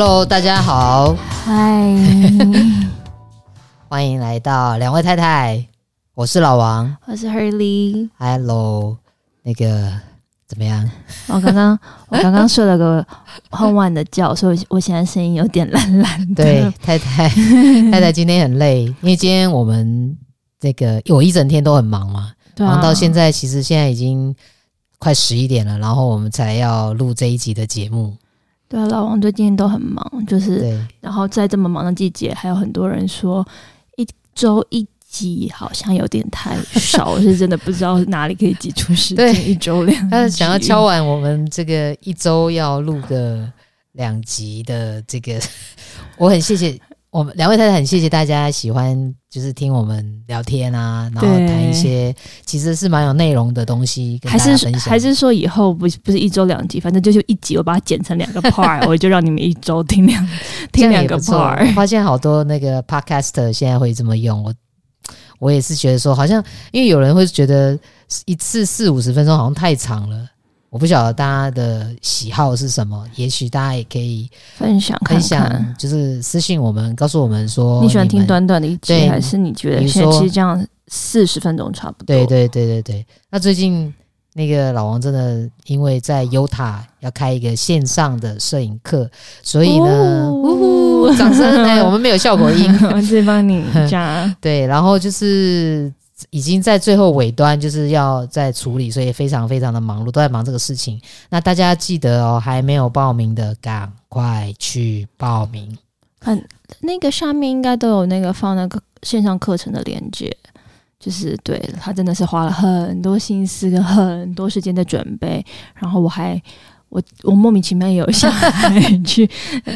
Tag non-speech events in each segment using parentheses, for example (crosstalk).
Hello，大家好，嗨，(laughs) 欢迎来到两位太太，我是老王，我是 Hurley。Hello，那个怎么样？我刚刚 (laughs) 我刚刚睡了个很晚的觉，所以我现在声音有点懒懒的。对，太太 (laughs) 太太今天很累，因为今天我们这个我一整天都很忙嘛，忙到现在，其实现在已经快十一点了，然后我们才要录这一集的节目。对啊，老王最近都很忙，就是，对然后在这么忙的季节，还有很多人说一周一集好像有点太少，我是真的不知道哪里可以挤出时间，对一周两集。(laughs) 他想要敲完我们这个一周要录个两集的这个，(laughs) 我很谢谢。我们两位太太很谢谢大家喜欢，就是听我们聊天啊，然后谈一些其实是蛮有内容的东西跟大家分享。还是还是说以后不不是一周两集，反正就是一集，我把它剪成两个 (laughs) part，我就让你们一周听两听两个 part。我发现好多那个 podcaster 现在会这么用，我我也是觉得说，好像因为有人会觉得一次四五十分钟好像太长了。我不晓得大家的喜好是什么，也许大家也可以分享分享就是私信我们，告诉我们说你喜欢听短短的一集，还是你觉得现在其实这样四十分钟差不多？对对对对对。那最近那个老王真的因为在 Utah 要开一个线上的摄影课，所以呢，掌声！哎，(laughs) 我们没有效果音，我自己帮你加。(laughs) 对，然后就是。已经在最后尾端，就是要在处理，所以非常非常的忙碌，都在忙这个事情。那大家记得哦，还没有报名的，赶快去报名。嗯，那个上面应该都有那个放那个线上课程的链接，就是对，他真的是花了很多心思跟很多时间的准备，然后我还。我我莫名其妙有小孩 (laughs) 去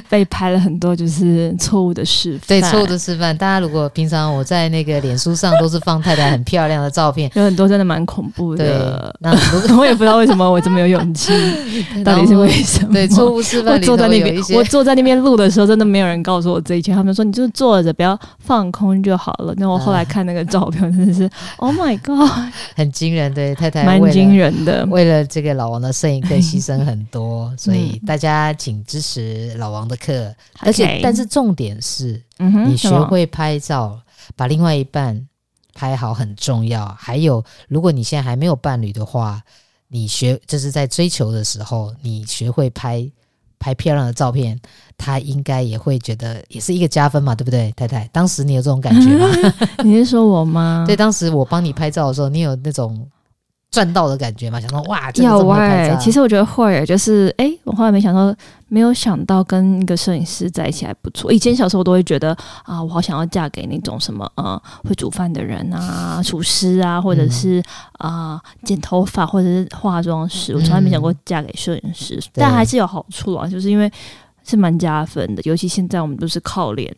被拍了很多就是错误的示范，对，错误的示范。大家如果平常我在那个脸书上都是放太太很漂亮的照片，有很多真的蛮恐怖的。那 (laughs) 我也不知道为什么我这么有勇气，(laughs) 到底是为什么？对，错误示范。我坐在那边，我坐在那边录的时候，真的没有人告诉我这一切。他们说你就坐着，不要放空就好了。那我后来看那个照片，真的是 Oh my God，很惊人。对，太太蛮惊人的，为了这个老王的摄影课牺牲很。多，所以大家请支持老王的课。嗯、而且，但是重点是，嗯，你学会拍照，把另外一半拍好很重要。还有，如果你现在还没有伴侣的话，你学就是在追求的时候，你学会拍拍漂亮的照片，他应该也会觉得也是一个加分嘛，对不对，太太？当时你有这种感觉吗？(laughs) 你是说我吗？(laughs) 对，当时我帮你拍照的时候，你有那种。赚到的感觉嘛，想说哇，有哎，其实我觉得会，就是哎、欸，我后来没想到，没有想到跟一个摄影师在一起还不错。以前小时候都会觉得啊，我好想要嫁给那种什么呃会煮饭的人啊，厨师啊，或者是啊、呃、剪头发或者是化妆师。我从来没想过嫁给摄影师，嗯、但还是有好处啊，就是因为是蛮加分的，尤其现在我们都是靠脸。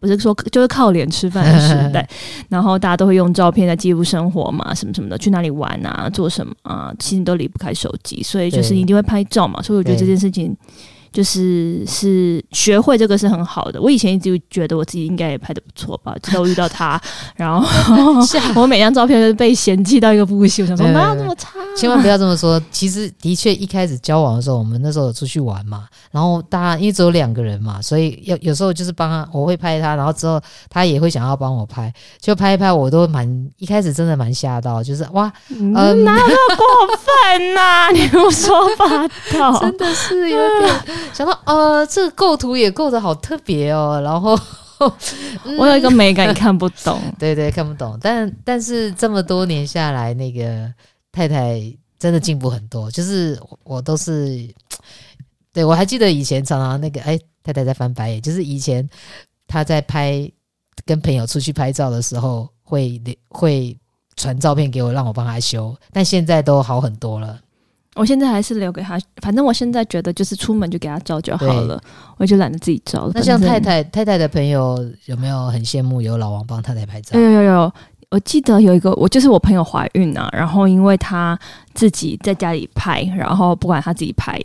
不是说就是靠脸吃饭的时代，(laughs) 然后大家都会用照片来记录生活嘛，什么什么的，去哪里玩啊，做什么啊，其实都离不开手机，所以就是一定会拍照嘛，所以我觉得这件事情。就是是学会这个是很好的。我以前一直觉得我自己应该也拍的不错吧，直到我遇到他，(laughs) 然后我每张照片都被嫌弃到一个不行。我想说哪有那么差？千万不要这么说。其实的确一开始交往的时候，我们那时候有出去玩嘛，然后大家因为只有两个人嘛，所以有有时候就是帮他，我会拍他，然后之后他也会想要帮我拍，就拍一拍，我都蛮一开始真的蛮吓到，就是哇，嗯，哪有那么过分呐，啊？你胡说八道，(laughs) 真的是有点。想到呃，这个构图也构得好特别哦，然后、嗯、我有一个美感，你看不懂，对对，看不懂。但但是这么多年下来，那个太太真的进步很多。就是我都是，对我还记得以前常常那个哎，太太在翻白眼，就是以前她在拍跟朋友出去拍照的时候，会会传照片给我，让我帮她修。但现在都好很多了。我现在还是留给他，反正我现在觉得就是出门就给他照就好了，我就懒得自己照了。那像太太太太的朋友有没有很羡慕有老王帮太太拍照？有有有，我记得有一个，我就是我朋友怀孕啊，然后因为她自己在家里拍，然后不管她自己拍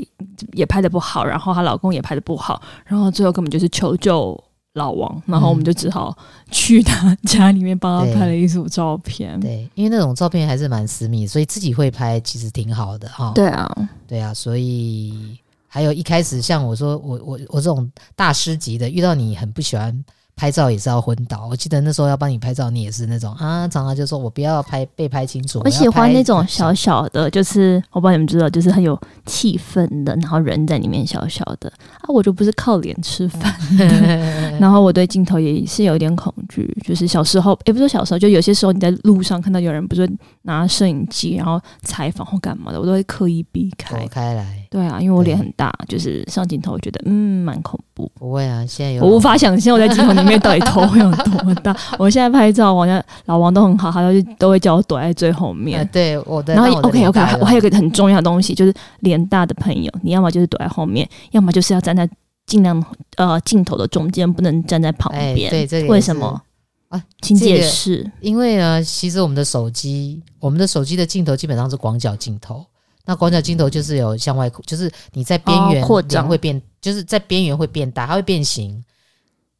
也拍的不好，然后她老公也拍的不好，然后最后根本就是求救。老王，然后我们就只好去他家里面帮他拍了一组照片。对，(laughs) 对，因为那种照片还是蛮私密，所以自己会拍其实挺好的哈。对啊，对啊，所以还有一开始像我说，我我我这种大师级的，遇到你很不喜欢。拍照也是要昏倒，我记得那时候要帮你拍照，你也是那种啊，常常就说我不要拍被拍清楚。我喜欢那种小小的，就是我不知道你们知道，就是很有气氛的，然后人在里面小小的啊，我就不是靠脸吃饭，(laughs) 然后我对镜头也是有点恐惧，就是小时候也不是小时候，就有些时候你在路上看到有人不是拿摄影机然后采访或干嘛的，我都会刻意避开。躲开来。对啊，因为我脸很大，就是上镜头我觉得嗯蛮恐怖。不会啊，现在有我无法想象我在镜头里。面到底头会 (laughs) 有多大？我现在拍照，我家老王都很好，他都 (laughs) 都会叫我躲在最后面。啊、对，我的。然后 OK OK，我还有一个很重要的东西，就是脸大的朋友，你要么就是躲在后面，要么就是要站在尽量呃镜头的中间，不能站在旁边。对，这个为什么啊？请解释、因为呢，其实我们的手机，我们的手机的镜头基本上是广角镜头。那广角镜头就是有向外扩，就是你在边缘扩张会变，就是在边缘会变大，它会变形。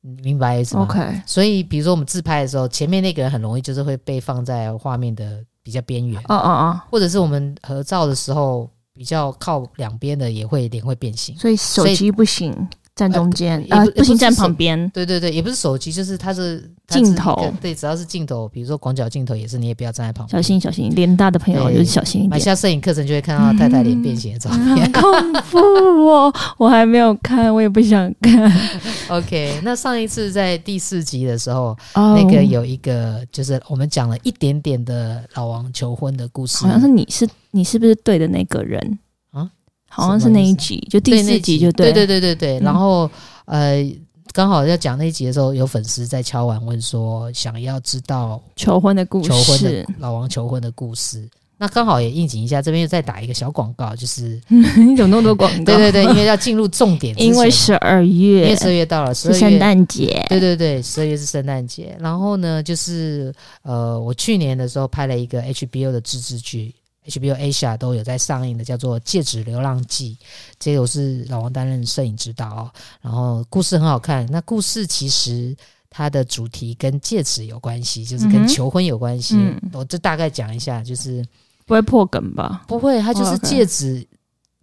明白意思吗？OK，所以比如说我们自拍的时候，前面那个人很容易就是会被放在画面的比较边缘。哦哦哦，或者是我们合照的时候，比较靠两边的也会脸会变形。所以手机不行。站中间啊、呃，不行，站旁边。对对对，也不是手机，就是它是镜头。对，只要是镜头，比如说广角镜头也是，你也不要站在旁边。小心小心，脸大的朋友就是小心一点。买下摄影课程就会看到太太脸变形的照片。嗯、恐怖哦！我还没有看，我也不想看。(laughs) OK，那上一次在第四集的时候，哦、那个有一个就是我们讲了一点点的老王求婚的故事。好像是你是你是不是对的那个人？好像是那一集，就第四集就对，对对对对对。然后呃，刚好要讲那一集的时候，有粉丝在敲完问说，想要知道求婚的故事，求婚的老王求婚的故事。那刚好也应景一下，这边又再打一个小广告，就是 (laughs) 你怎么那么多广告？对对对，因为要进入重点，因为十二月，因为十二月到了，是圣诞节。对对对，十二月是圣诞节。然后呢，就是呃，我去年的时候拍了一个 HBO 的自制剧。HBO Asia 都有在上映的，叫做《戒指流浪记》，这个我是老王担任摄影指导哦。然后故事很好看，那故事其实它的主题跟戒指有关系，就是跟求婚有关系。嗯、我这大概讲一下，就是不会破梗吧？不会，它就是戒指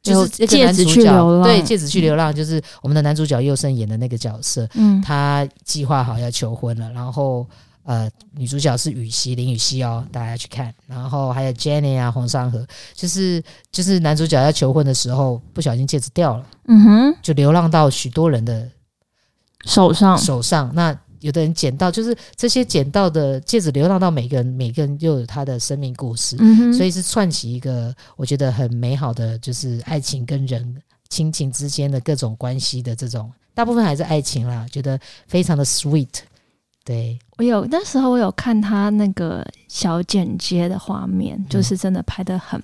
，oh, okay. 就是戒指去流浪，对，戒指去流浪，就是我们的男主角佑胜演的那个角色。嗯，他计划好要求婚了，然后。呃，女主角是雨熙林雨熙哦，大家去看。然后还有 Jenny 啊，黄尚禾，就是就是男主角要求婚的时候，不小心戒指掉了，嗯哼，就流浪到许多人的手上手上。那有的人捡到，就是这些捡到的戒指流浪到每个人，每个人又有他的生命故事，嗯哼，所以是串起一个我觉得很美好的，就是爱情跟人亲情之间的各种关系的这种，大部分还是爱情啦，觉得非常的 sweet。对，我有那时候我有看他那个小剪接的画面，嗯、就是真的拍的很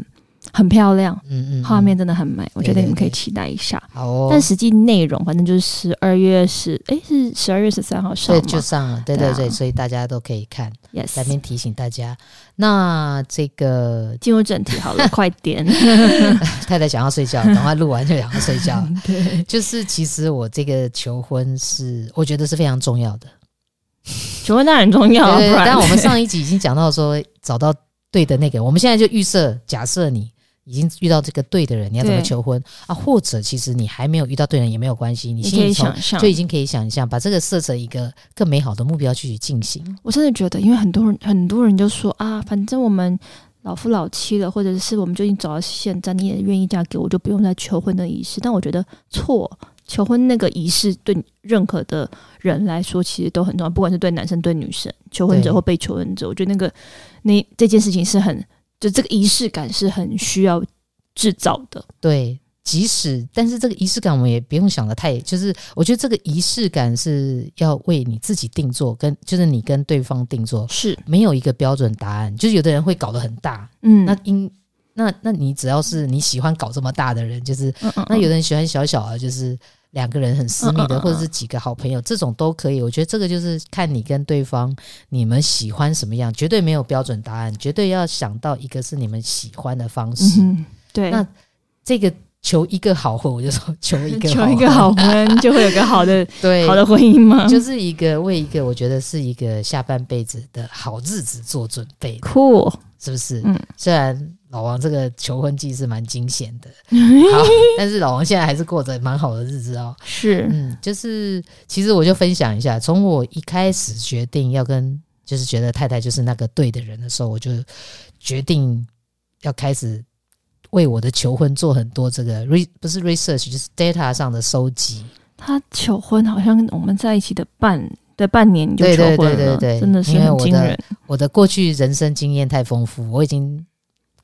很漂亮，嗯嗯，画面真的很美，我觉得你们可以期待一下。好哦，但实际内容反正就是十二月十，哎，是十二月十三号上，对，就上了，对对对，所以大家都可以看。Yes，在这边提醒大家，那这个 (laughs) 进入正题好了，(laughs) 快点。(laughs) 太太想要睡觉，等快录完就想要睡觉。对，就是其实我这个求婚是，我觉得是非常重要的。求婚当然很重要，对对对，但我们上一集已经讲到说，找到对的那个，我们现在就预设，假设你已经遇到这个对的人，你要怎么求婚啊？或者其实你还没有遇到对人也没有关系，你心里想象就已经可以想象，把这个设成一个更美好的目标去进行。我真的觉得，因为很多人很多人就说啊，反正我们老夫老妻了，或者是我们就已经走到现在，你也愿意嫁给我，就不用再求婚的仪式。但我觉得错。求婚那个仪式对任何的人来说其实都很重要，不管是对男生对女生，求婚者或被求婚者，我觉得那个那这件事情是很，就这个仪式感是很需要制造的。对，即使但是这个仪式感我们也不用想的太，就是我觉得这个仪式感是要为你自己定做，跟就是你跟对方定做，是没有一个标准答案。就是有的人会搞得很大，嗯，那因那那你只要是你喜欢搞这么大的人，就是嗯嗯嗯那有的人喜欢小小的，就是。两个人很私密的，或者是几个好朋友，这种都可以。我觉得这个就是看你跟对方，你们喜欢什么样，绝对没有标准答案，绝对要想到一个是你们喜欢的方式。嗯、对，那这个求一个好婚，我就说求一个求一个好婚，就会有个好的 (laughs) 对好的婚姻吗？就是一个为一个我觉得是一个下半辈子的好日子做准备。酷，是不是？嗯，虽然老王这个求婚记是蛮惊险的，(laughs) 好，但是老王现在还是过着蛮好的日子哦。是，嗯，就是其实我就分享一下，从我一开始决定要跟，就是觉得太太就是那个对的人的时候，我就决定要开始为我的求婚做很多这个 re 不是 research，就是 data 上的收集。他求婚好像我们在一起的半。对，半年你就求婚了，对对对对对，真的是很惊人。我的，我的过去人生经验太丰富，我已经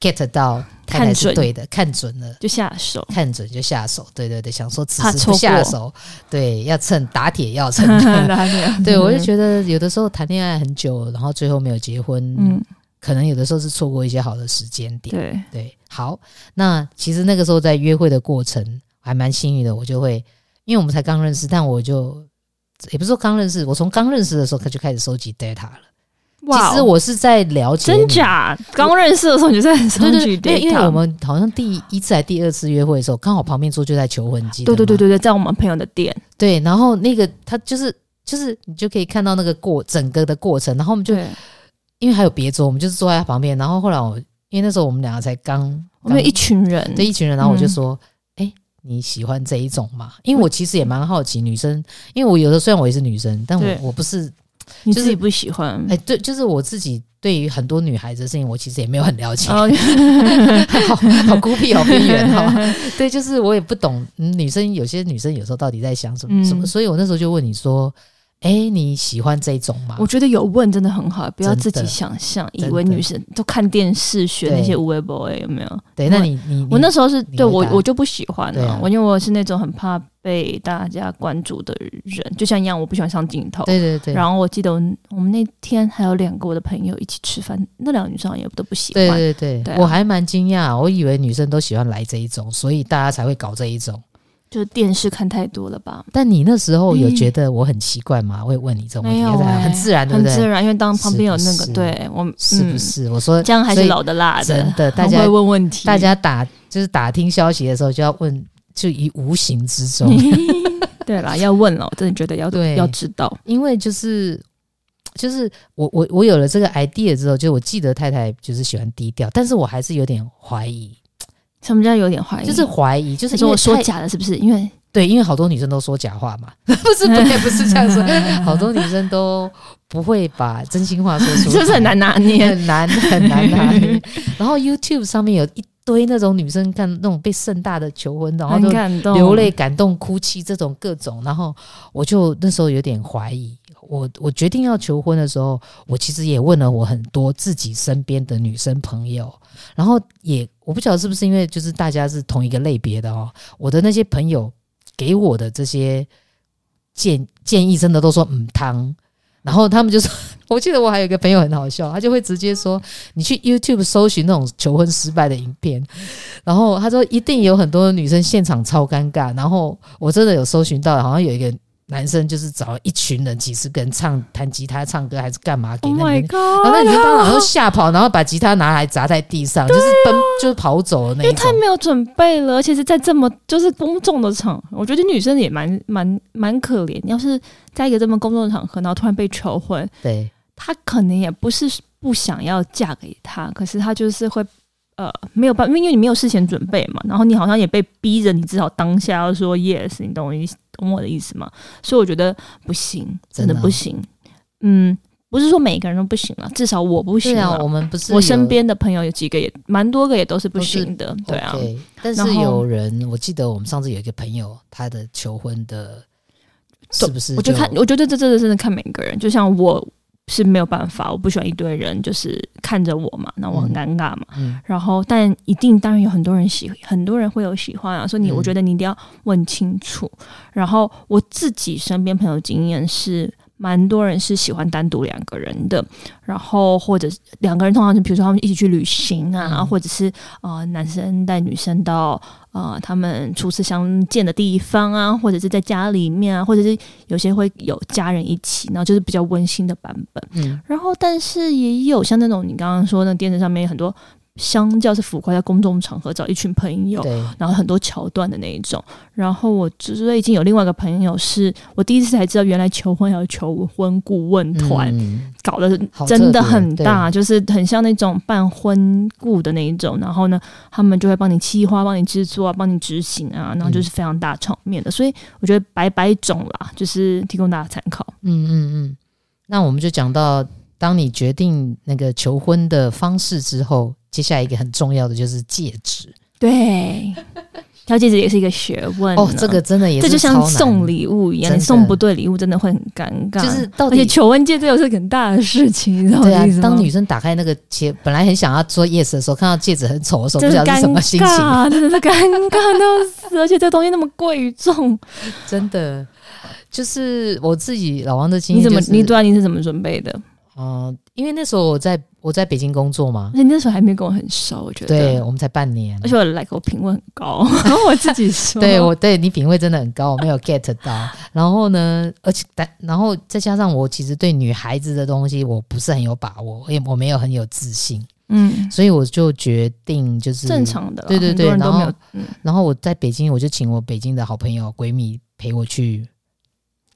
get 到太太是对的，看准，了就下手，看准就下手。对对对，想说此时不下手，对，要趁打铁要趁 (laughs) 对，我就觉得有的时候谈恋爱很久，然后最后没有结婚，嗯，可能有的时候是错过一些好的时间点。对对，好，那其实那个时候在约会的过程还蛮幸运的，我就会，因为我们才刚认识，但我就。也不是说刚认识，我从刚认识的时候他就开始收集 data 了。哇，其实我是在了解真假。刚认识的时候你就在收集 data，因为我们好像第一次还第二次约会的时候，刚好旁边桌就在求婚机。对对对对对，在我们朋友的店。对，然后那个他就是就是你就可以看到那个过整个的过程，然后我们就因为还有别桌，我们就是坐在他旁边。然后后来我因为那时候我们两个才刚，我们一群人，对一群人，然后我就说。嗯你喜欢这一种吗？因为我其实也蛮好奇女生，因为我有的虽然我也是女生，但我我不是，你自己不喜欢？哎，对，就是我自己对于很多女孩子的事情，我其实也没有很了解，(laughs) 好好孤僻，好边缘哈。(laughs) 对，就是我也不懂女生，有些女生有时候到底在想什么什么，所以我那时候就问你说。哎，你喜欢这种吗？我觉得有问真的很好，不要自己想象，以为女生都看电视学那些无为 boy 有没有？对，那你你我那时候是对我我就不喜欢了，我因为我是那种很怕被大家关注的人，就像一样，我不喜欢上镜头。对对对。然后我记得我们那天还有两个我的朋友一起吃饭，那两个女生也都不喜欢。对对对，我还蛮惊讶，我以为女生都喜欢来这一种，所以大家才会搞这一种。就电视看太多了吧？但你那时候有觉得我很奇怪吗？会问你这种问题，很自然，很自然，因为当旁边有那个，对我是不是？我说姜还是老的辣的，真的，大家会问问题，大家打就是打听消息的时候就要问，就于无形之中。(laughs) (laughs) 对啦，要问了，我真的觉得要对要知道，因为就是就是我我我有了这个 idea 之后，就我记得太太就是喜欢低调，但是我还是有点怀疑。什么叫有点怀疑？就是怀疑，就是说我说假的，是不是？因为对，因为好多女生都说假话嘛，(laughs) 不是不也 (laughs) 不是这样说，好多女生都不会把真心话说出来，是不是很难拿捏？很难很难拿捏。然后 YouTube 上面有一堆那种女生看那种被盛大的求婚，然后都流泪、感动、哭泣这种各种，然后我就那时候有点怀疑。我我决定要求婚的时候，我其实也问了我很多自己身边的女生朋友，然后也我不晓得是不是因为就是大家是同一个类别的哦，我的那些朋友给我的这些建建议真的都说嗯汤，然后他们就说，(laughs) 我记得我还有一个朋友很好笑，他就会直接说你去 YouTube 搜寻那种求婚失败的影片，然后他说一定有很多女生现场超尴尬，然后我真的有搜寻到，好像有一个。男生就是找一群人，几十个人唱弹吉他、唱歌，还是干嘛？给那女生，然后那女生当场就吓跑，然后把吉他拿来砸在地上，就是奔，就是跑走的那种。因为太没有准备了，而且是在这么就是公众的场合，我觉得女生也蛮蛮蛮可怜。要是在一个这么公众的场合，然后突然被求婚，对，她可能也不是不想要嫁给他，可是她就是会。呃，没有办法，因为你没有事前准备嘛，然后你好像也被逼着，你至少当下要说 yes，你懂我意思，懂我的意思吗？所以我觉得不行，真的不行。嗯，不是说每个人都不行了，至少我不行啊。我们不是，我身边的朋友有几个也蛮多个也都是不行的，对啊。但是有人，我记得我们上次有一个朋友，他的求婚的，是不是？我就看，我觉得这真的是看每个人，就像我。是没有办法，我不喜欢一堆人就是看着我嘛，那我很尴尬嘛。嗯嗯、然后，但一定当然有很多人喜，很多人会有喜欢啊。所以你，我觉得你一定要问清楚。嗯、然后，我自己身边朋友经验是。蛮多人是喜欢单独两个人的，然后或者两个人通常是，比如说他们一起去旅行啊，嗯、或者是呃男生带女生到呃他们初次相见的地方啊，或者是在家里面啊，或者是有些会有家人一起，然后就是比较温馨的版本。嗯，然后但是也有像那种你刚刚说那电视上面有很多相较是浮夸，在公众场合找一群朋友，然后很多桥段的那一种。然后我最近有另外一个朋友是，是我第一次才知道，原来求婚要求婚顾问团、嗯、搞得真的很大，就是很像那种办婚顾的那一种。然后呢，他们就会帮你企划、帮你制作啊、帮你执行啊，然后就是非常大场面的。嗯、所以我觉得百百种啦，就是提供大家参考。嗯嗯嗯。那我们就讲到，当你决定那个求婚的方式之后。接下来一个很重要的就是戒指，对，挑戒指也是一个学问哦。这个真的也是，这就像送礼物一样，你送不对礼物真的会很尴尬。就是到底，而且求婚戒指又是很大的事情，你知道吗？对啊，当女生打开那个戒，本来很想要说 yes 的时候，看到戒指很丑的时候，不知道是什么心情，真的是尴尬到死。而且这东西那么贵重，真的就是我自己老王的经验，就是，你怎么，你对啊，你是怎么准备的？嗯、呃，因为那时候我在我在北京工作嘛，而且那时候还没跟我很熟，我觉得，对，我们才半年，而且我 like 我品味很高，然 (laughs) 后我自己说，(laughs) 对我对你品味真的很高，我没有 get 到。(laughs) 然后呢，而且但然后再加上我其实对女孩子的东西我不是很有把握，也我没有很有自信，嗯，所以我就决定就是正常的，对对对，然后、嗯、然后我在北京，我就请我北京的好朋友闺蜜陪我去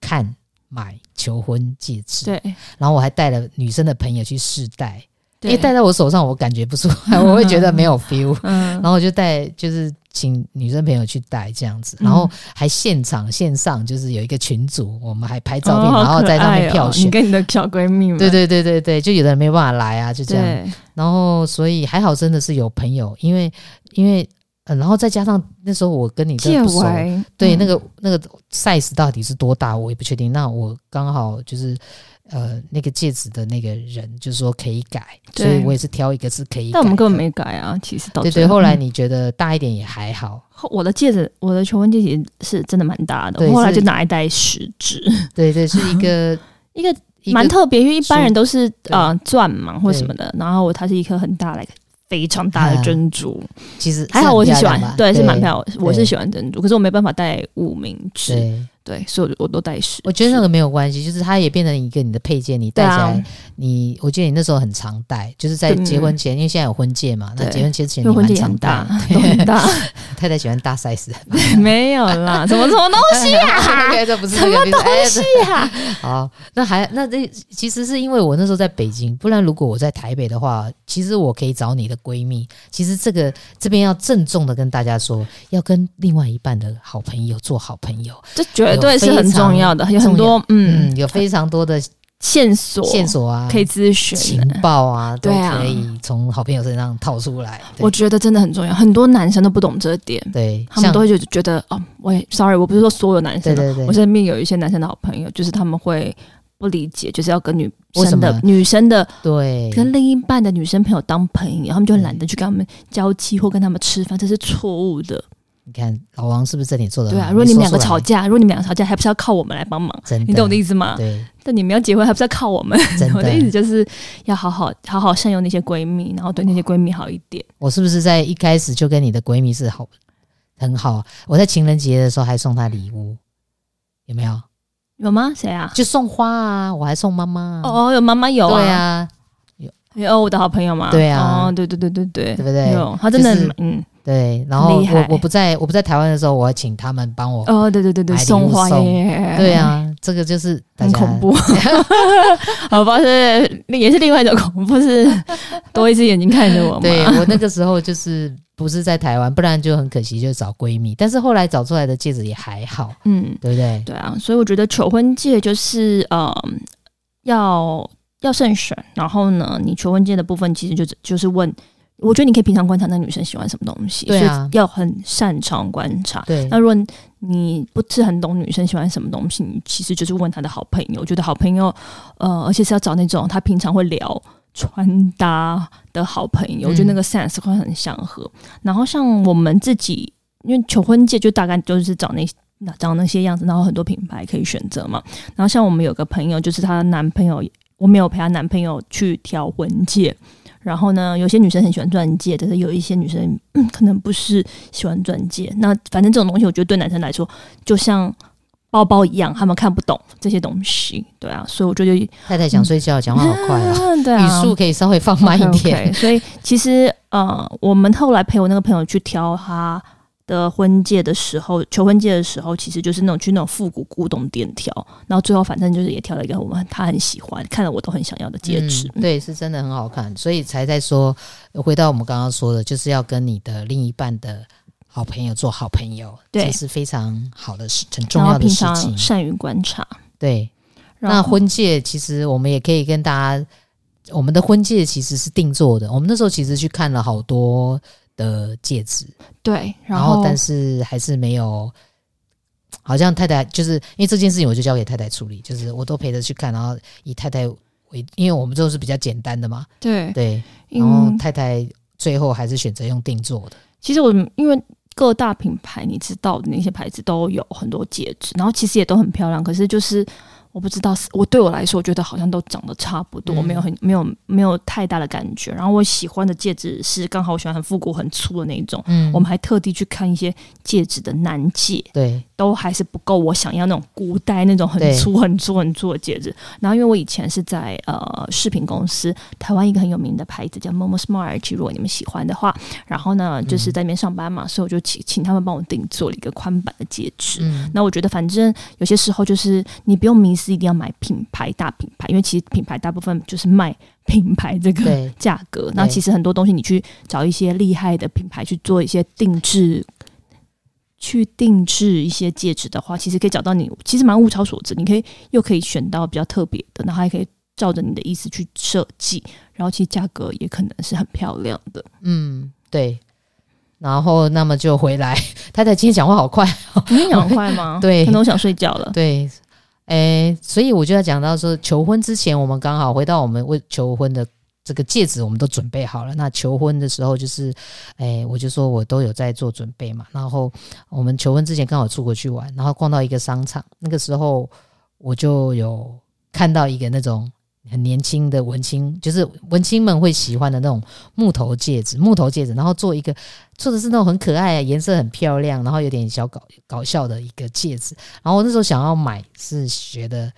看。买求婚戒指，对，然后我还带了女生的朋友去试戴，因为戴在我手上我感觉不出来，(laughs) 我会觉得没有 feel，嗯，然后我就带，就是请女生朋友去戴这样子，然后还现场线上就是有一个群组，我们还拍照片，然后在上面票选，你跟你的小闺蜜吗？对对对对对，就有的人没办法来啊，就这样，然后所以还好真的是有朋友，因为因为。嗯，然后再加上那时候我跟你真的不熟，对、嗯、那个那个 size 到底是多大，我也不确定。那我刚好就是呃那个戒指的那个人就是说可以改，所以我也是挑一个是可以改。但我们根本没改啊，其实到对对。后来你觉得大一点也还好。嗯、我的戒指，我的求婚戒指是真的蛮大的，我后来就拿一袋食指。(laughs) 对对，是 (laughs) 一个一个蛮特别，因为一般人都是呃钻嘛或什么的，然后它是一颗很大的。非常大的珍珠，嗯、其实还好，我是喜欢，对，对是蛮漂亮。我是喜欢珍珠，可是我没办法戴无名指。对，所以我都戴饰。我觉得那个没有关系，就是它也变成一个你的配件，你戴起来，你我记得你那时候很常戴，就是在结婚前，因为现在有婚戒嘛，那结婚前前你蛮常戴，(laughs) 很大。(laughs) 太太喜欢大 size (laughs) 没有啦，什么什么东西啊？这不是什么东西啊？好，那还那这其实是因为我那时候在北京，不然如果我在台北的话，其实我可以找你的闺蜜。其实这个这边要郑重的跟大家说，要跟另外一半的好朋友做好朋友，这绝对。对，是很重要的，有很多嗯，有非常多的线索线索啊，可以咨询情报啊，都可以从好朋友身上套出来。我觉得真的很重要，很多男生都不懂这点，对他们都会就觉得哦，我也 sorry，我不是说所有男生，对对对，我身边有一些男生的好朋友，就是他们会不理解，就是要跟女生的女生的对，跟另一半的女生朋友当朋友，他们就懒得去跟他们交际或跟他们吃饭，这是错误的。你看老王是不是这点做的？对啊，如果你们两个吵架，如果你们两个吵架，还不是要靠我们来帮忙？真的，你懂我的意思吗？对。但你们要结婚，还不是要靠我们？真的。(laughs) 我的意思就是要好好好好善用那些闺蜜，然后对那些闺蜜好一点。我是不是在一开始就跟你的闺蜜是好很好？我在情人节的时候还送她礼物，有没有？有吗？谁啊？就送花啊！我还送妈妈。哦，有妈妈有啊。对啊，有有我的好朋友嘛？对啊。哦，对对对对对，对不对？有，他真的嗯。对，然后我我不在我不在台湾的时候，我要请他们帮我哦，对对对对，送花耶，对啊，这个就是很恐怖，(laughs) 好吧，是也是另外一种恐怖，是多一只眼睛看着我。对，我那个时候就是不是在台湾，不然就很可惜，就找闺蜜。但是后来找出来的戒指也还好，嗯，对不对？对啊，所以我觉得求婚戒就是呃，要要慎选。然后呢，你求婚戒的部分其实就就是问。我觉得你可以平常观察那女生喜欢什么东西，对啊，所以要很擅长观察。对，那如果你不是很懂女生喜欢什么东西，你其实就是问她的好朋友。我觉得好朋友，呃，而且是要找那种她平常会聊穿搭的好朋友。嗯、我觉得那个 sense 会很相合。然后像我们自己，因为求婚戒就大概就是找那那找那些样子，然后很多品牌可以选择嘛。然后像我们有个朋友，就是她男朋友，我没有陪她男朋友去挑婚戒。然后呢，有些女生很喜欢钻戒，但是有一些女生、嗯、(clears throat) 可能不是喜欢钻戒。那反正这种东西，我觉得对男生来说，就像包包一样，他们看不懂这些东西。对啊，所以我觉得太太想睡觉，讲、嗯、话好快啊，(laughs) 对啊，语速可以稍微放慢一点。Okay, okay, 所以其实呃，我们后来陪我那个朋友去挑他的婚戒的时候，求婚戒的时候，其实就是那种去那种复古古董店挑，然后最后反正就是也挑了一个我们他很喜欢，看了我都很想要的戒指。嗯、对，是真的很好看，所以才在说，回到我们刚刚说的，就是要跟你的另一半的好朋友做好朋友，对，这是非常好的事，很重要的事情。善于观察，对。那婚戒其实我们也可以跟大家，我们的婚戒其实是定做的，我们那时候其实去看了好多。的戒指，对，然后，但是还是没有，好像太太就是因为这件事情，我就交给太太处理，就是我都陪着去看，然后以太太为，因为我们都是比较简单的嘛，对对，然后太太最后还是选择用定做的。其实我因为各大品牌你知道的那些牌子都有很多戒指，然后其实也都很漂亮，可是就是。我不知道，我对我来说，我觉得好像都长得差不多，嗯、没有很没有没有太大的感觉。然后我喜欢的戒指是刚好我喜欢很复古很粗的那种。嗯，我们还特地去看一些戒指的男戒，对，都还是不够我想要那种古代那种很粗很粗很粗的戒指。然后因为我以前是在呃饰品公司，台湾一个很有名的牌子叫 Momo Smart，如果你们喜欢的话，然后呢就是在那边上班嘛，嗯、所以我就请请他们帮我定做了一个宽版的戒指。嗯，那我觉得反正有些时候就是你不用迷失。是一定要买品牌大品牌，因为其实品牌大部分就是卖 (laughs) 品牌这个价格。那其实很多东西你去找一些厉害的品牌去做一些定制，去定制一些戒指的话，其实可以找到你其实蛮物超所值。你可以又可以选到比较特别的，然后还可以照着你的意思去设计，然后其实价格也可能是很漂亮的。嗯，对。然后那么就回来，(laughs) 太太今天讲话好快，你讲话快吗？(laughs) 对，可能我想睡觉了。对。诶，所以我就要讲到说，求婚之前，我们刚好回到我们为求婚的这个戒指，我们都准备好了。那求婚的时候，就是，诶，我就说我都有在做准备嘛。然后我们求婚之前刚好出国去玩，然后逛到一个商场，那个时候我就有看到一个那种。很年轻的文青，就是文青们会喜欢的那种木头戒指，木头戒指，然后做一个做的是那种很可爱、颜色很漂亮，然后有点小搞搞笑的一个戒指。然后我那时候想要买，是觉得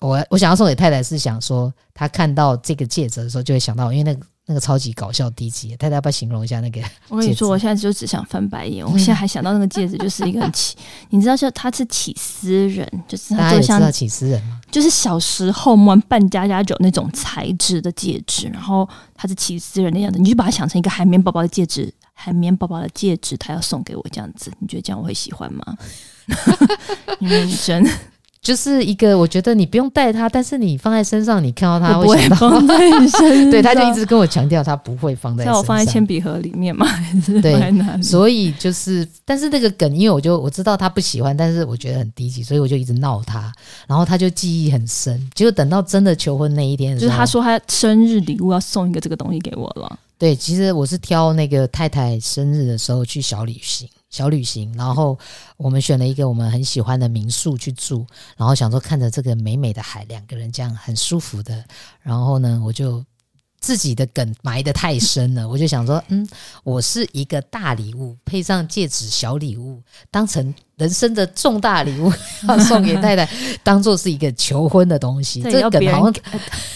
我我想要送给太太，是想说她看到这个戒指的时候就会想到，因为那个。那个超级搞笑低级，太太要不要形容一下那个？我跟你说，(laughs) 我现在就只想翻白眼。我现在还想到那个戒指，就是一个很起，(laughs) 你知道，就他是起司人，就是他就像起司人吗？就是小时候玩扮家家酒那种材质的戒指，然后他是起司人的样子，你就把它想成一个海绵宝宝的戒指，海绵宝宝的戒指，他要送给我这样子，你觉得这样我会喜欢吗？你认真。就是一个，我觉得你不用带它，但是你放在身上，你看到它会想到，(laughs) 不会放在身上。对，他就一直跟我强调，他不会放在身上。像我放在铅笔盒里面嘛，对，所以就是，但是那个梗，因为我就我知道他不喜欢，但是我觉得很低级，所以我就一直闹他，然后他就记忆很深。结果等到真的求婚那一天，就是他说他生日礼物要送一个这个东西给我了。对，其实我是挑那个太太生日的时候去小旅行。小旅行，然后我们选了一个我们很喜欢的民宿去住，然后想说看着这个美美的海，两个人这样很舒服的，然后呢，我就自己的梗埋得太深了，我就想说，嗯，我是一个大礼物，配上戒指小礼物，当成人生的重大礼物 (laughs) 要送给太太，当做是一个求婚的东西，这个梗好像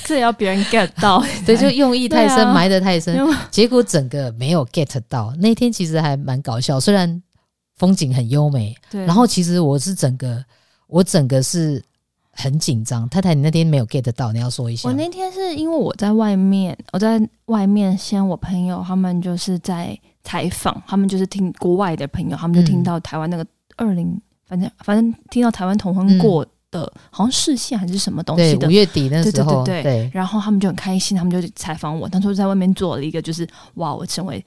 这也要别人 get 到，(laughs) 对，就用意太深，埋得太深，结果整个没有 get 到。那天其实还蛮搞笑，虽然。风景很优美，对。然后其实我是整个，我整个是很紧张。太太，你那天没有 get 到，你要说一下。我那天是因为我在外面，我在外面先，我朋友他们就是在采访，他们就是听国外的朋友，他们就听到台湾那个二零、嗯，反正反正听到台湾同婚过的，嗯、好像视线还是什么东西的。五月底那时候，对对对，对，对。然后他们就很开心，他们就采访我。当初在外面做了一个，就是哇，我成为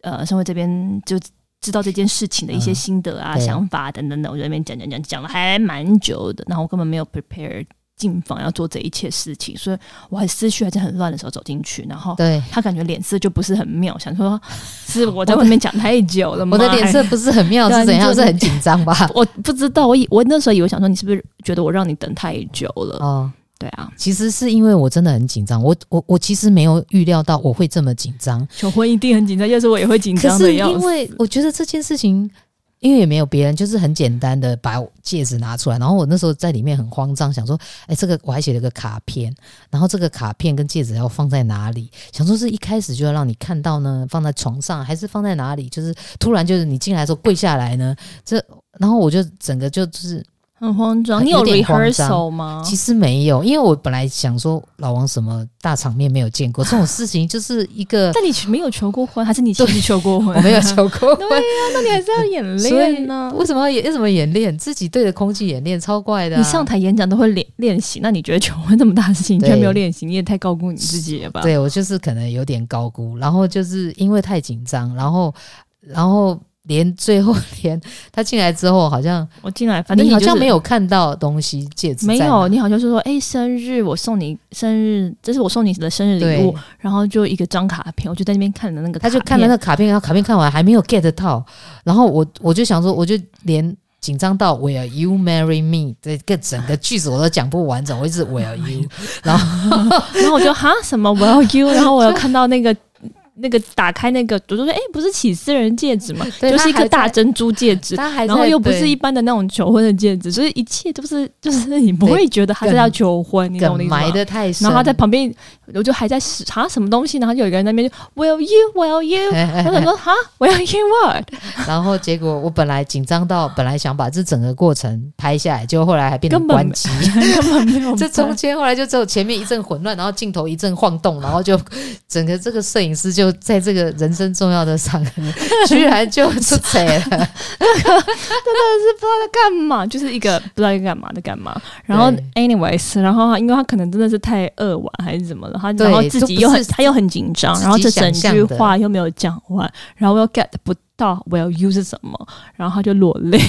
呃，成为这边就。知道这件事情的一些心得啊、嗯、想法等等的，我在那边讲讲讲讲了还蛮久的，然后我根本没有 prepare 进房要做这一切事情，所以我还思绪还是很乱的时候走进去，然后对他感觉脸色就不是很妙，想说是我在外面讲太久了吗？我的脸色不是很妙是怎样？是很紧张吧？我不知道，我以我那时候以为想说你是不是觉得我让你等太久了？哦。对啊，其实是因为我真的很紧张，我我我其实没有预料到我会这么紧张。求婚一定很紧张，要是我也会紧张的。可是因为我觉得这件事情因为也没有别人，就是很简单的把戒指拿出来。然后我那时候在里面很慌张，想说，哎，这个我还写了个卡片，然后这个卡片跟戒指要放在哪里？想说是一开始就要让你看到呢，放在床上，还是放在哪里？就是突然就是你进来的时候跪下来呢？这然后我就整个就就是。很慌张，你有 rehearsal 吗？其实没有，因为我本来想说老王什么大场面没有见过，这种事情就是一个。(laughs) 但你没有求过婚，还是你自己求过婚？我没有求过婚。(laughs) 对呀，那你还是要演练呢？(laughs) 为什么要演？为什么演练？自己对着空气演练，超怪的啊。你上台演讲都会练练习，那你觉得求婚这么大的事情，你居然没有练习？你也太高估你自己了吧？对，我就是可能有点高估，然后就是因为太紧张，然后，然后。连最后连他进来之后，好像我进来，反正你好像没有看到东西，戒指没有。你好像是说，哎、欸，生日我送你生日，这是我送你的生日礼物，然后就一个张卡片，我就在那边看的那个，他就看了那卡片，然后卡片看完还没有 get 到，然后我我就想说，我就连紧张到 Will you marry me 这个整个句子我都讲不完整，我一直 Will you，(laughs) 然后 (laughs) 然后我就哈什么 Will you，然后我又看到那个。那个打开那个，我就说，哎、欸，不是起私人戒指嘛，(laughs) 就是一个大珍珠戒指，然后又不是一般的那种求婚的戒指，所以一切都是，就是 (laughs) 你不会觉得他是要求婚，你懂我意思吗？埋的太深，然后他在旁边，我就还在查什么东西，然后就有一个人在那边就 Will you，Will you，他想说哈，Will you what？(laughs) 然后结果我本来紧张到，本来想把这整个过程拍下来，结果后来还变成关机，根本没有。这中间后来就只有前面一阵混乱，然后镜头一阵晃动，然后就整个这个摄影师就。在这个人生重要的场合，(laughs) 居然就出彩了，真的是不知道在干嘛，就是一个不知道在干嘛的干嘛。然后，anyways，然后因为他可能真的是太扼腕还是怎么了，他然后自己又很他又很紧张，然后这整句话又没有讲完，然后又 get 不到 will you 是什么，然后他就落泪，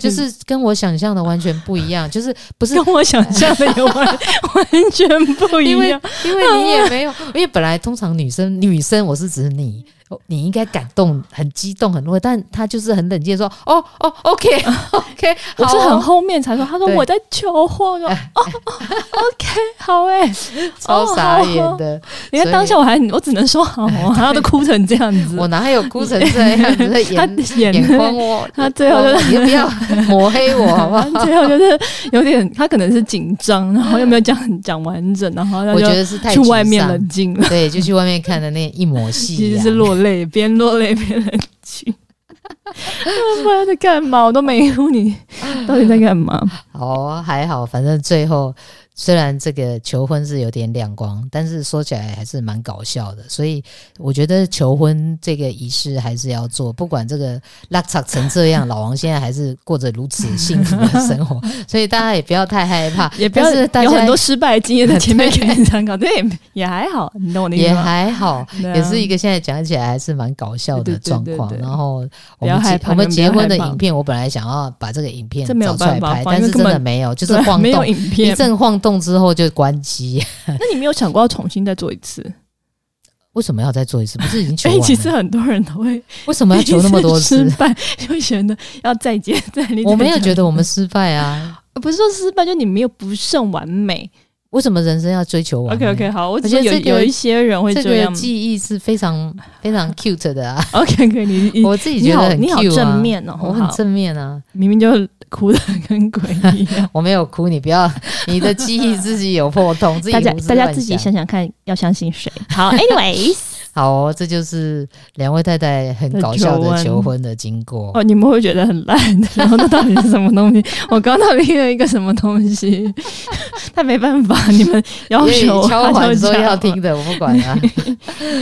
就是 (laughs) 跟我想象的完全不一样，就是不是跟我想象的 (laughs) 完完全不一样，因为因为你也没有，因为本来通常女生女生我是指你。你应该感动、很激动、很多，但他就是很冷静说：“哦哦，OK (laughs) OK。”我是很后面才说，他说我在求婚。哦，OK，好哎，(laughs) 超傻眼的。你看当下我还我只能说好，(laughs) 他都哭成这样子，我哪有哭成这样子？他眼眼光哦，他最后就是你不要抹黑我好不好？最后就是有点，他可能是紧张，然后又没有讲讲完整，然后我觉得是太去外面冷静了，对，就去外面看的那一抹戏，其实是落。泪边落泪边冷静，不知道在干嘛，我都没问你到底在干嘛？(laughs) 哦，还好，反正最后。虽然这个求婚是有点亮光，但是说起来还是蛮搞笑的。所以我觉得求婚这个仪式还是要做，不管这个拉扯成这样，老王现在还是过着如此幸福的生活。(laughs) 所以大家也不要太害怕，也不要是有很多失败经验的前面 (laughs) 给你参考，对也也还好，你懂我的意思吗？也还好，(laughs) 也是一个现在讲起来还是蛮搞笑的状况。然后我们结我们结婚的影片，我本来想要把这个影片找出来拍，但是真的没有，就是晃动，一阵晃动。之后就关机。(laughs) 那你没有想过要重新再做一次？为什么要再做一次？不是已经求完了？(laughs) 其实很多人都会为什么要求 (laughs) 那么多次？失败就觉得要再接再厉。我没有觉得我们失败啊，不是说失败，就你没有不甚完美。为什么人生要追求完美？OK OK，好，我觉得有有一些人会这样。这个记忆是非常非常 cute 的啊。OK OK，你我自己觉得很 cute 啊，你好正面哦，我很正面啊，明明就。哭得跟鬼一样，(laughs) 我没有哭，你不要，你的记忆自己有破洞，(laughs) 自己大家大家自己想想看，要相信谁？好，(laughs) anyways，好哦，这就是两位太太很搞笑的求婚的经过哦。你们会觉得很烂，然后那到底是什么东西？我刚刚听了一个什么东西？他没办法，你们要求敲碗说要听的，我不管啊。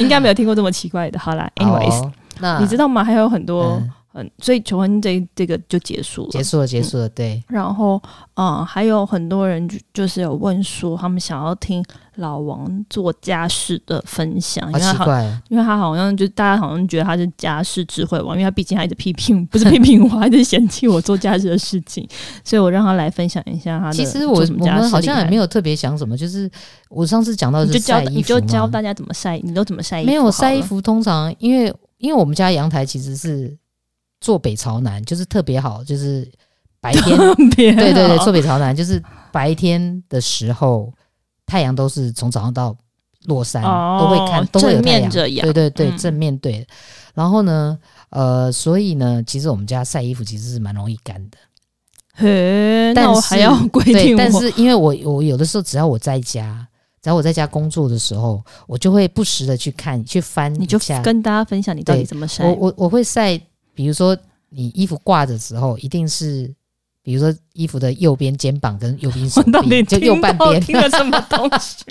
应该没有听过这么奇怪的。好啦，anyways，好那你知道吗？还有很多。嗯嗯，所以求婚这这个就结束了，结束了，结束了，对。然后，嗯，还有很多人就就是有问说，他们想要听老王做家事的分享，因为他好，因为他好像就大家好像觉得他是家事智慧王，因为他毕竟还一直批评，不是批评我，还是嫌弃我做家事的事情，(laughs) 所以我让他来分享一下他的。其实我我们好像也没有特别想什么，就是我上次讲到的是晒衣服，你就教大家怎么晒，你都怎么晒衣服？没有晒衣服，通常因为因为我们家阳台其实是。坐北朝南就是特别好，就是白天，对对对，坐北朝南就是白天的时候，太阳都是从早上到落山、哦、都会看，都会有太阳，对对对，嗯、正面对。然后呢，呃，所以呢，其实我们家晒衣服其实是蛮容易干的。嘿，那我还要规定我。但是因为我我有的时候只要我在家，只要我在家工作的时候，我就会不时的去看去翻，你就跟大家分享你到底怎么晒。我我我会晒，比如说你衣服挂的时候，一定是比如说衣服的右边肩膀跟右边手臂，就右半边。听了什么东西？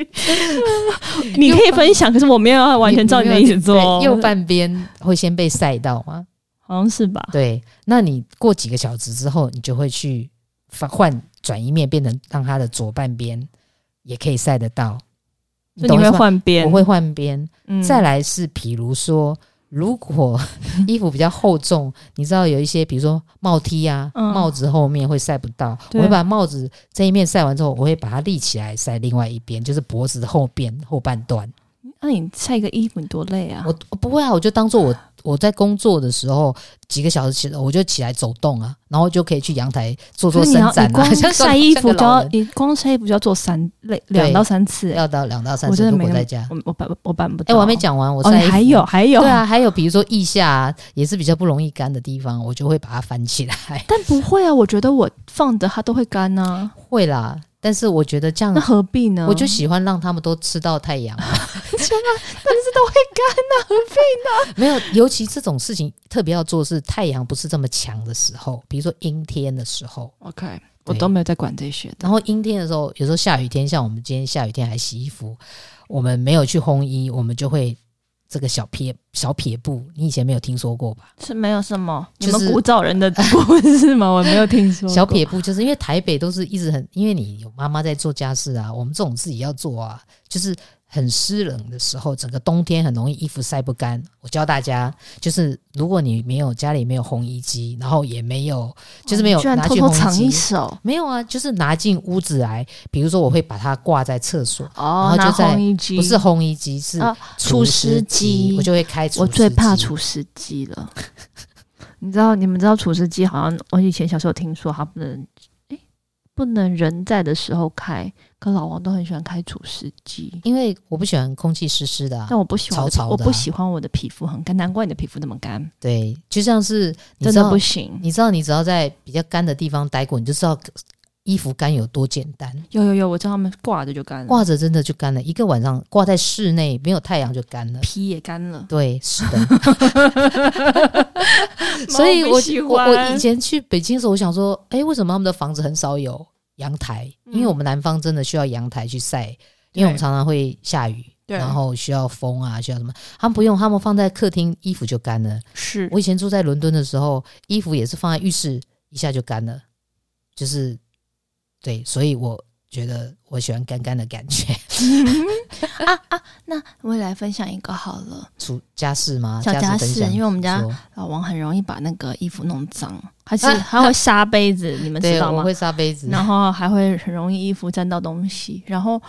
你可以分享，可是我没有要完全照你的意思做。右半边会先被晒到吗？好像是吧？对，那你过几个小时之后，你就会去换转一面，变成让它的左半边也可以晒得到。你会换边？我会换边。嗯、再来是，比如说，如果衣服比较厚重，你知道有一些，比如说帽 T 啊，嗯、帽子后面会晒不到，我会把帽子这一面晒完之后，我会把它立起来晒另外一边，就是脖子的后边后半段。那你晒一个衣服你多累啊？我我不会啊，我就当做我。我在工作的时候，几个小时起来，我就起来走动啊，然后就可以去阳台做做伸展啊。光 (laughs) 晒衣服就要，你光晒衣服就要做三类两到三次，要到两到三次。我真的没在家，我我办我办不到。哎，我还没讲完，我晒衣服还有还有，对啊，还有比如说腋下也是比较不容易干的地方，我就会把它翻起来。但不会啊，我觉得我放着它都会干呢。会啦。但是我觉得这样，那何必呢？我就喜欢让他们都吃到太阳啊！(laughs) 但是都会干呢，何必呢？(laughs) 没有，尤其这种事情特别要做是太阳不是这么强的时候，比如说阴天的时候。OK，我都没有在管这些。然后阴天的时候，有时候下雨天，像我们今天下雨天还洗衣服，我们没有去烘衣，我们就会。这个小撇小撇步，你以前没有听说过吧？是没有什么，就是、你们古早人的故事吗？(laughs) 我没有听说。小撇步就是因为台北都是一直很，因为你有妈妈在做家事啊，我们这种自己要做啊，就是。很湿冷的时候，整个冬天很容易衣服晒不干。我教大家，就是如果你没有家里没有烘衣机，然后也没有，就是没有拿去烘衣机，哦，居然偷偷藏一手。没有啊，就是拿进屋子来。比如说，我会把它挂在厕所，哦，然后就在烘衣机，不是烘衣机，是除湿机，我就会开除湿机。我最怕除湿机了。(laughs) 你知道？你们知道除湿机？好像我以前小时候听说，它不能。不能人在的时候开，可老王都很喜欢开除湿机，因为我不喜欢空气湿湿的、啊，但我不喜欢潮潮的、啊，我不喜欢我的皮肤很干，难怪你的皮肤那么干。对，就像是你真的不行，你知道，你只要在比较干的地方待过，你就知道衣服干有多简单。有有有，我叫他们挂着就干了，挂着真的就干了，一个晚上挂在室内没有太阳就干了，皮也干了。对，是的。(laughs) 所以我我我以前去北京的时候，我想说，哎，为什么他们的房子很少有阳台？因为我们南方真的需要阳台去晒，嗯、因为我们常常会下雨，然后需要风啊，需要什么？他们不用，他们放在客厅，衣服就干了。是我以前住在伦敦的时候，衣服也是放在浴室，一下就干了。就是对，所以我。觉得我喜欢干干的感觉 (laughs) 啊啊！那我也来分享一个好了，出家事吗？小家事，因为我们家老王很容易把那个衣服弄脏，还是还会杀杯子，啊、你们知道吗？会杀杯子，然后还会很容易衣服沾到东西。然后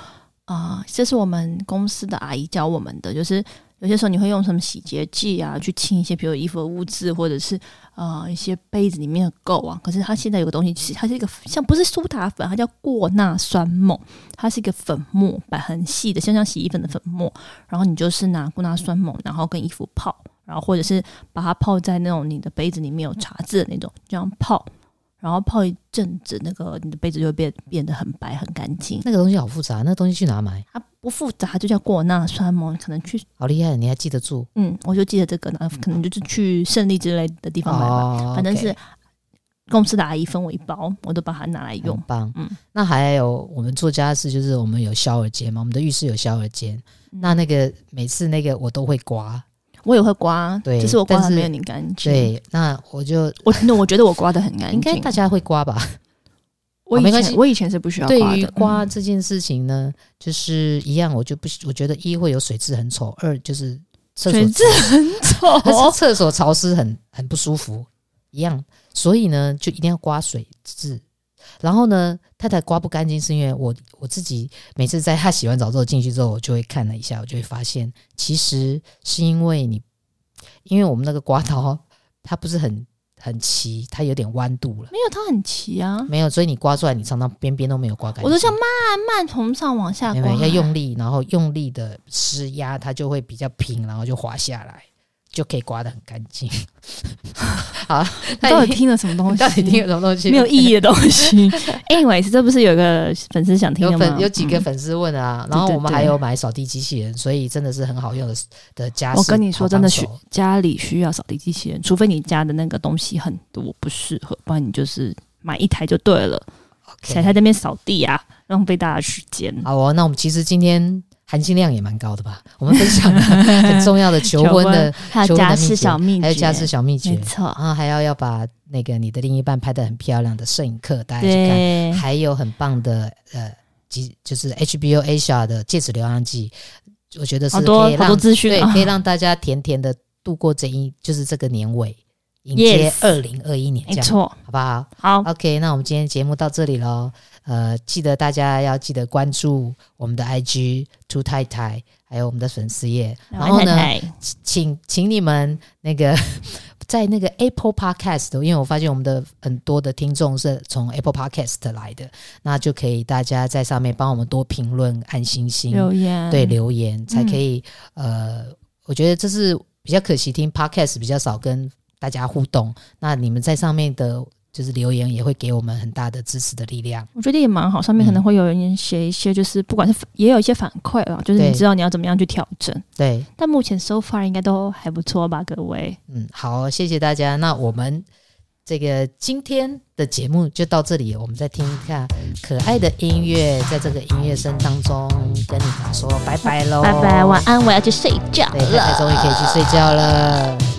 啊、呃，这是我们公司的阿姨教我们的，就是。有些时候你会用什么洗洁剂啊，去清一些，比如衣服的污渍，或者是呃一些杯子里面的垢啊。可是它现在有个东西，其实它是一个像不是苏打粉，它叫过钠酸锰，它是一个粉末，摆很细的，像像洗衣粉的粉末。然后你就是拿过钠酸锰，然后跟衣服泡，然后或者是把它泡在那种你的杯子里面有茶渍的那种，这样泡。然后泡一阵子，那个你的杯子就会变变得很白很干净。那个东西好复杂，那个东西去哪买？它不复杂，就叫过钠酸嘛，可能去好厉害，你还记得住？嗯，我就记得这个，那可能就是去胜利之类的地方买吧。哦、反正是公司的阿姨分我一包，我都把它拿来用。很棒，嗯。那还有我们做家事，就是我们有消耳尖嘛，我们的浴室有消耳尖。嗯、那那个每次那个我都会刮。我也会刮，对，只是我刮的没有你干净。对，那我就我那我觉得我刮的很干净，(laughs) 应该大家会刮吧？(laughs) 我以前我以前是不需要刮的。对于刮这件事情呢，就是一样，我就不我觉得一会有水渍很丑，二就是厕所水渍很丑，厕所潮湿很很不舒服一样，所以呢就一定要刮水渍。然后呢，太太刮不干净，是因为我我自己每次在她洗完澡之后进去之后，我就会看了一下，我就会发现，其实是因为你，因为我们那个刮刀它不是很很齐，它有点弯度了。没有，它很齐啊。没有，所以你刮出来，你常常边边都没有刮干净。我都想慢慢从上往下刮，要用力，然后用力的施压，它就会比较平，然后就滑下来。就可以刮得很干净。(laughs) 好，到底听了什么东西？到底听了什么东西？没有意义的东西。(laughs) Anyways，这不是有个粉丝想听的吗？有粉有几个粉丝问啊、嗯，然后我们还有买扫地机器人，所以真的是很好用的的家。我跟你说，真的需家里需要扫地机器人，除非你家的那个东西很多不适合，不然你就是买一台就对了。才.在那边扫地啊，浪费大家时间。好哦，那我们其实今天。含金量也蛮高的吧？我们分享了 (laughs) 很重要的求婚的还有家事小秘诀，还有家事小秘诀，没错。然后还要要把那个你的另一半拍的很漂亮的摄影课，大家去看。还有很棒的呃，即就是 HBO Asia 的戒指流浪记，我觉得是可以让资讯，对，可以让大家甜甜的度过这一就是这个年尾，迎接二零二一年，没错，好不好？好，OK，那我们今天节目到这里喽。呃，记得大家要记得关注我们的 IG 兔太太，还有我们的粉丝页。然后呢，请请你们那个 (laughs) 在那个 Apple Podcast，因为我发现我们的很多的听众是从 Apple Podcast 来的，那就可以大家在上面帮我们多评论、按星星、留言，对，留言才可以。嗯、呃，我觉得这是比较可惜，听 Podcast 比较少跟大家互动。那你们在上面的。就是留言也会给我们很大的支持的力量，我觉得也蛮好。上面可能会有人写一些，就是不管是也有一些反馈啊，就是你知道你要怎么样去调整。对，但目前 so far 应该都还不错吧，各位。嗯，好，谢谢大家。那我们这个今天的节目就到这里，我们再听一下可爱的音乐，在这个音乐声当中跟你们说拜拜喽，拜拜，晚安，我要去睡觉了，对，终于可以去睡觉了。